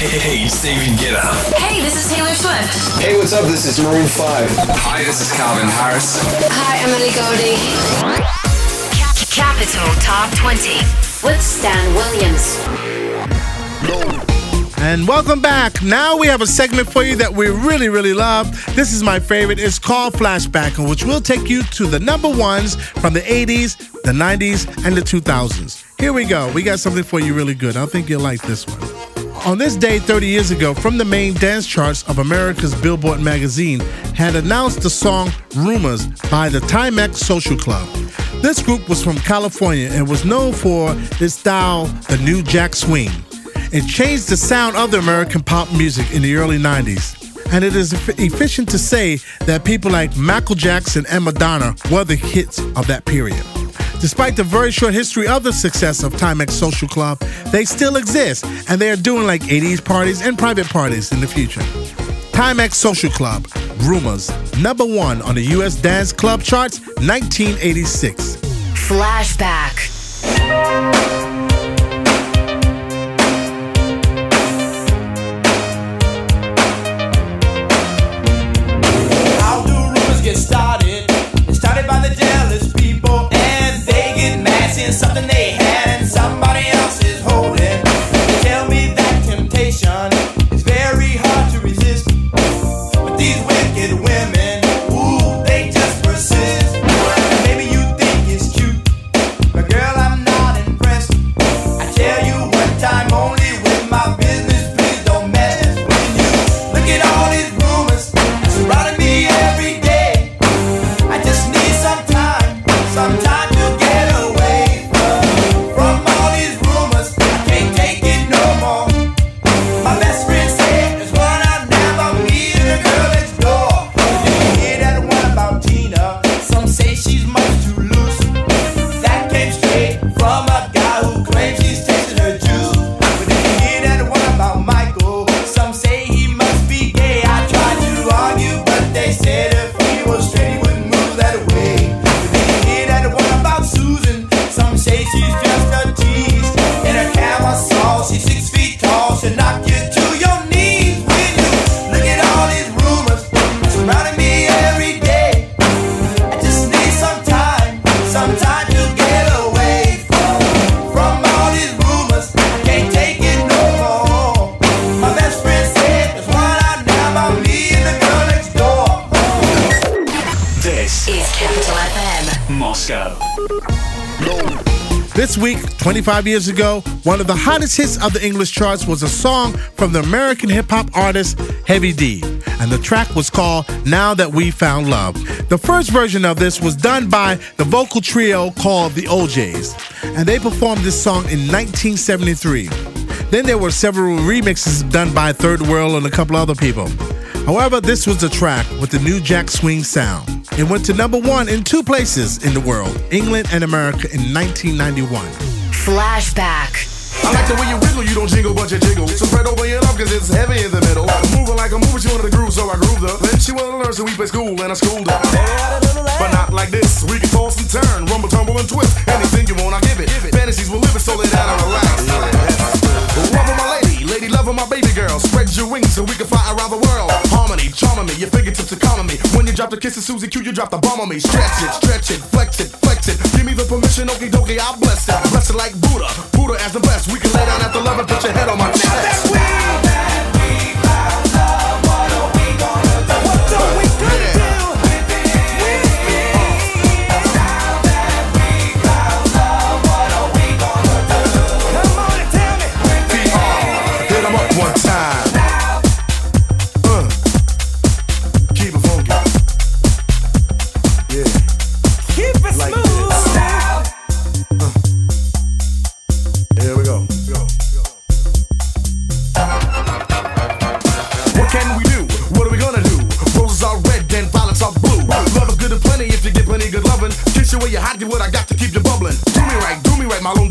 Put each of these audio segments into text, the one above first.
Hey, hey, Stephen, get up. Hey, this is Taylor Swift. Hey, what's up? This is Maroon 5. Hi, this is Calvin Harris. Hi, Emily Goldie. Capital Top 20 with Stan Williams. And welcome back. Now we have a segment for you that we really, really love. This is my favorite. It's called Flashback, in which we'll take you to the number ones from the 80s, the 90s, and the 2000s. Here we go. We got something for you really good. I think you'll like this one. On this day 30 years ago, from the main dance charts of America's Billboard magazine, had announced the song Rumors by the Timex Social Club. This group was from California and was known for its style, the New Jack Swing. It changed the sound of the American pop music in the early 90s. And it is efficient to say that people like Michael Jackson and Madonna were the hits of that period. Despite the very short history of the success of Timex Social Club, they still exist and they are doing like 80s parties and private parties in the future. Timex Social Club, Rumors, number one on the US Dance Club charts, 1986. Flashback. Mad This week, 25 years ago, one of the hottest hits of the English charts was a song from the American hip hop artist Heavy D, and the track was called Now That We Found Love. The first version of this was done by the vocal trio called the O'Jays, and they performed this song in 1973. Then there were several remixes done by Third World and a couple other people. However, this was the track with the new Jack Swing sound. It went to number one in two places in the world, England and America in 1991. Flashback. I like the way you wiggle, you don't jingle, but you jiggle. So spread over your love, cause it's heavy in the middle. Moving like a movie, she wanted the groove, so I grooved her. Then she wanted to learn, so we play school, and I schooled her. But not like this, we can toss and turn, rumble, tumble, and twist. Anything you want, I give it. Fantasies will live it, so lay down and relax. Love of my lady, lady love of my baby girl. Spread your wings so we can fly around the world. Harmony, charming me, your fingertips are calming me. When you drop the kiss of Susie Q, you drop the bomb on me. Stretch it, stretch it, flex it, flex it. Give me the permission, okie dokie, I bless it. Bless it like Buddha, Buddha as the best. We can lay down after love and put your head on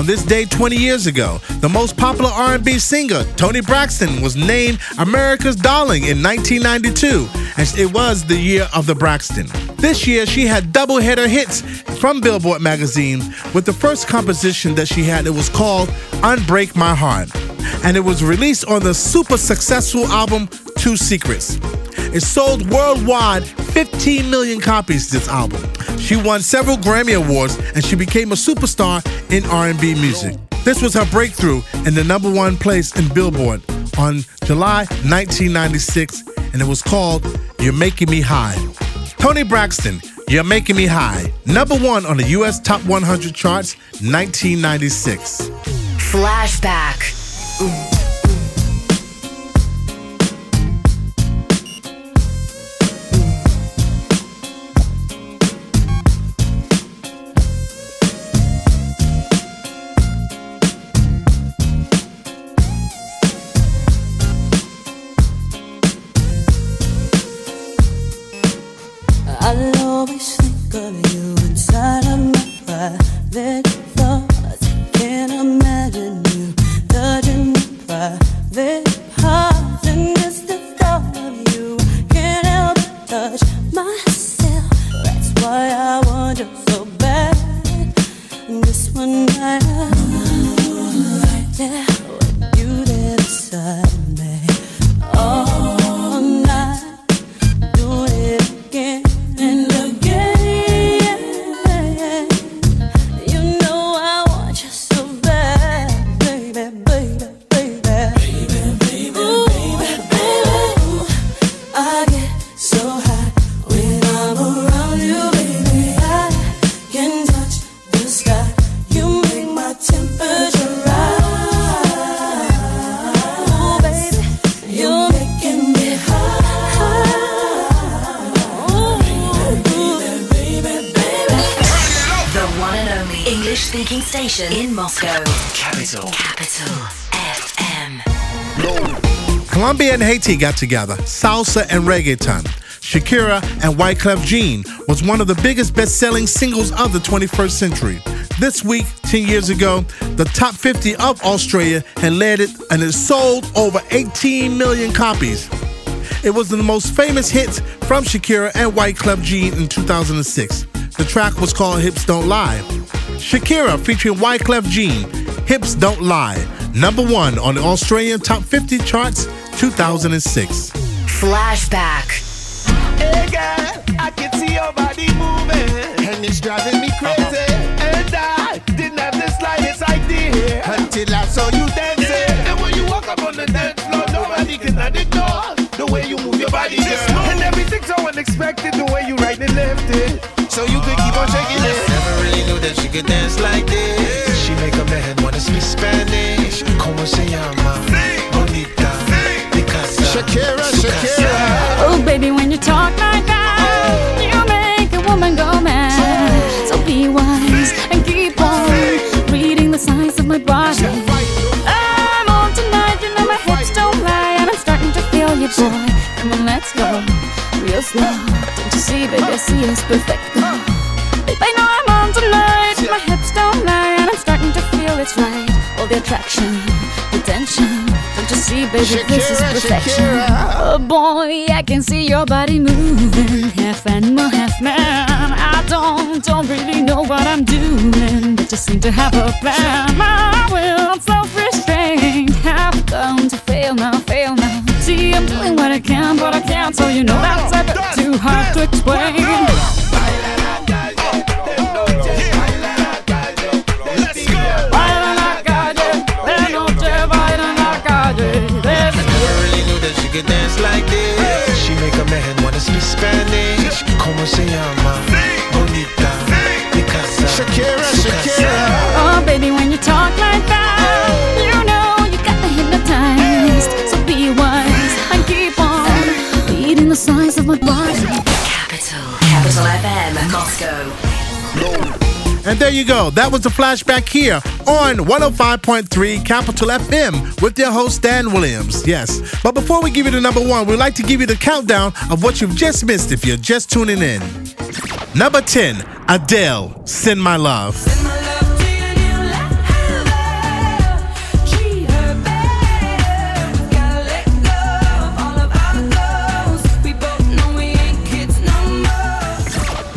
On this day 20 years ago, the most popular R&B singer, Toni Braxton, was named America's Darling in 1992, and it was the year of the Braxton. This year, she had double-header hits from Billboard magazine with the first composition that she had. It was called Unbreak My Heart, and it was released on the super successful album Two Secrets. It sold worldwide 15 million copies this album. She won several Grammy Awards and she became a superstar in R&B music. This was her breakthrough in the number one place in Billboard on July 1996 and it was called You're Making Me High. Toni Braxton, You're Making Me High, number one on the US Top 100 charts, 1996. Flashback. I'll Capital. FM. Colombia and Haiti got together, salsa and reggaeton. Shakira and Wyclef Jean was one of the biggest best-selling singles of the 21st century. This week, 10 years ago, the top 50 of Australia had led it and it sold over 18 million copies. It was the most famous hits from Shakira and Wyclef Jean in 2006. The track was called Hips Don't Lie. Shakira featuring Wyclef Jean, Hips Don't Lie, number one on the Australian Top 50 charts 2006. Flashback. Hey girl, I can see your body moving, and it's driving me crazy. And I didn't have the slightest idea until I saw you dancing. And when you walk up on the dance floor, nobody can ignore the way you move your body, girl. And everything's so unexpected, the way you right and left it, so you could keep on shaking it. Never really knew that she could dance like this. She make a man wanna speak Spanish. Como se llama? Bonita. Picasa. Shakira, Su Shakira. casa. Oh, baby, when you talk like that, oh. you make a woman go mad. So be wise and keep on reading the signs of my body. I'm on tonight, you know my hips don't lie, and I'm starting to feel you, boy. Come on, let's go real slow. Don't you see, baby, I see it's perfect. It's right. All the attraction, the tension. Don't you see, baby, this is Shakira, perfection. Shakira. Oh boy, I can see your body moving, half animal, half man. I don't, don't really know what I'm doing, but just seem to have a plan. My will, self-restraint, have come to fail now, fail now. See, I'm doing what I can, but I can't, so you know that's a bit too hard to explain. Knew that she could dance like this. She make a man wanna speak Spanish. Como se llama? And there you go. That was the flashback here on 105.3 Capital FM with your host, Dan Williams. Yes. But before we give you the number one, we'd like to give you the countdown of what you've just missed if you're just tuning in. Number 10, Adele, Send My Love.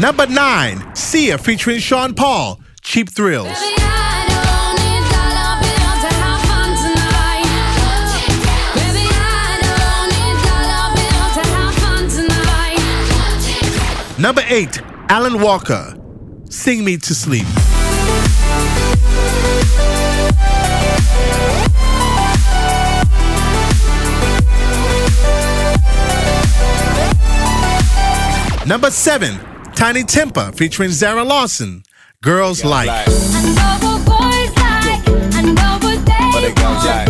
Number nine, Sia featuring Sean Paul, Cheap Thrills. Number eight, Alan Walker, Sing Me to Sleep. Number seven, Tinie Tempah featuring Zara Larsson, Girls Like. But it goes like.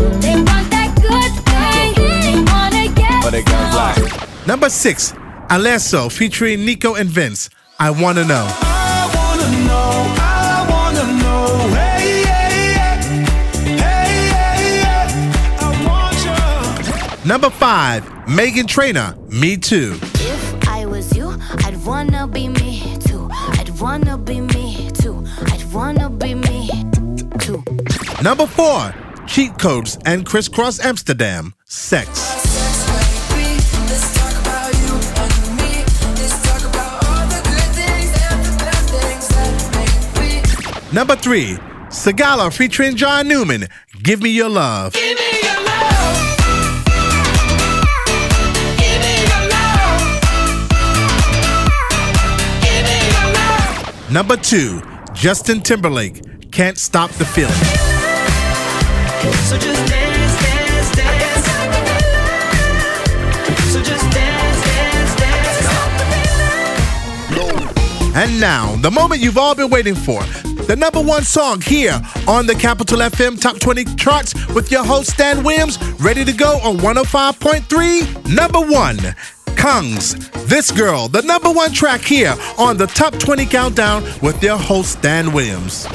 But it goes like. Number six, Alesso featuring Nico & Vinz, I Wanna Know. I wanna know, I wanna know, hey, hey, hey, hey, hey, I want you. Number five, Meghan Trainor, Me Too. If I was you, I'd wanna be me too. I'd wanna be me too. I'd wanna be me too. Number four, Cheat Codes and Kris Kross Amsterdam, Sex. Number three, Sigala featuring John Newman, Give Me Your Love. Number two, Justin Timberlake, Can't Stop the Feeling. So just dance, dance, dance. So just dance, dance, dance. And now, the moment you've all been waiting for. The number one song here on the Capital FM Top 20 charts with your host Stan Williams, ready to go on 105.3. Number one, Kungs, This Girl, the number one track here on the Top 20 Countdown with your host Dan Williams.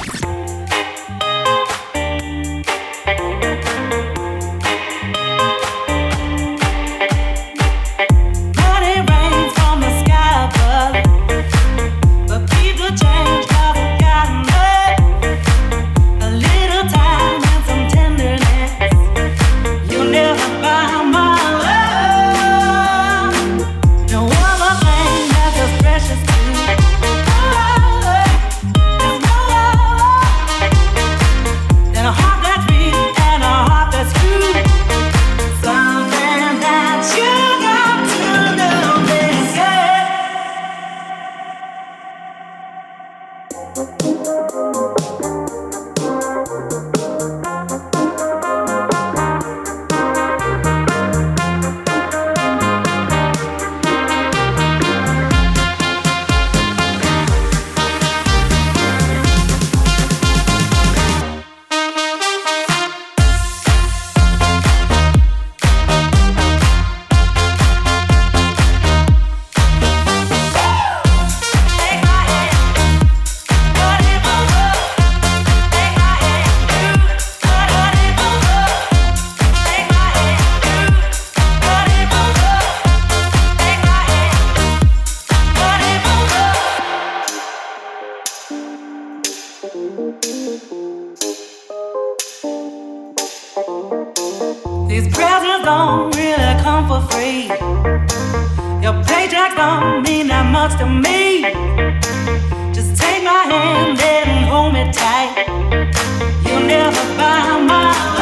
These presents don't really come for free. Your paycheck don't mean that much to me. Just take my hand and hold me tight. You'll never buy my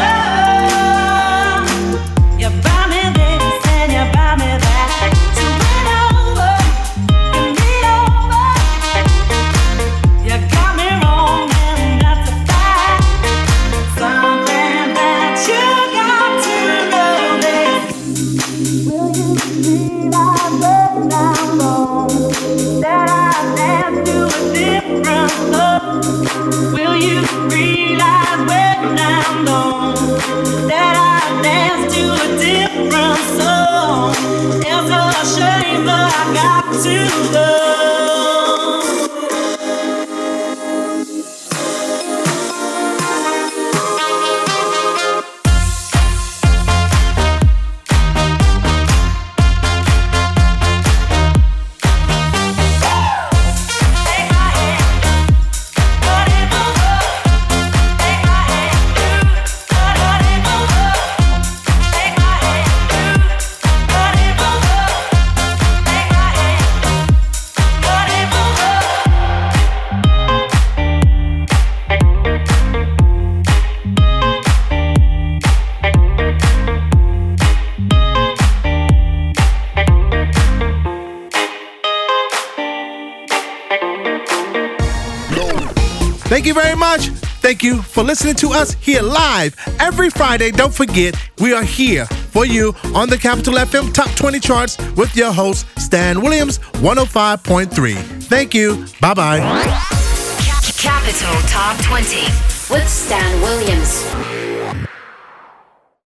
very much. Thank you for listening to us here live every Friday. Don't forget, we are here for you on the Capital FM Top 20 charts with your host, Stan Williams, 105.3. Thank you. Bye bye. Capital Top 20 with Stan Williams.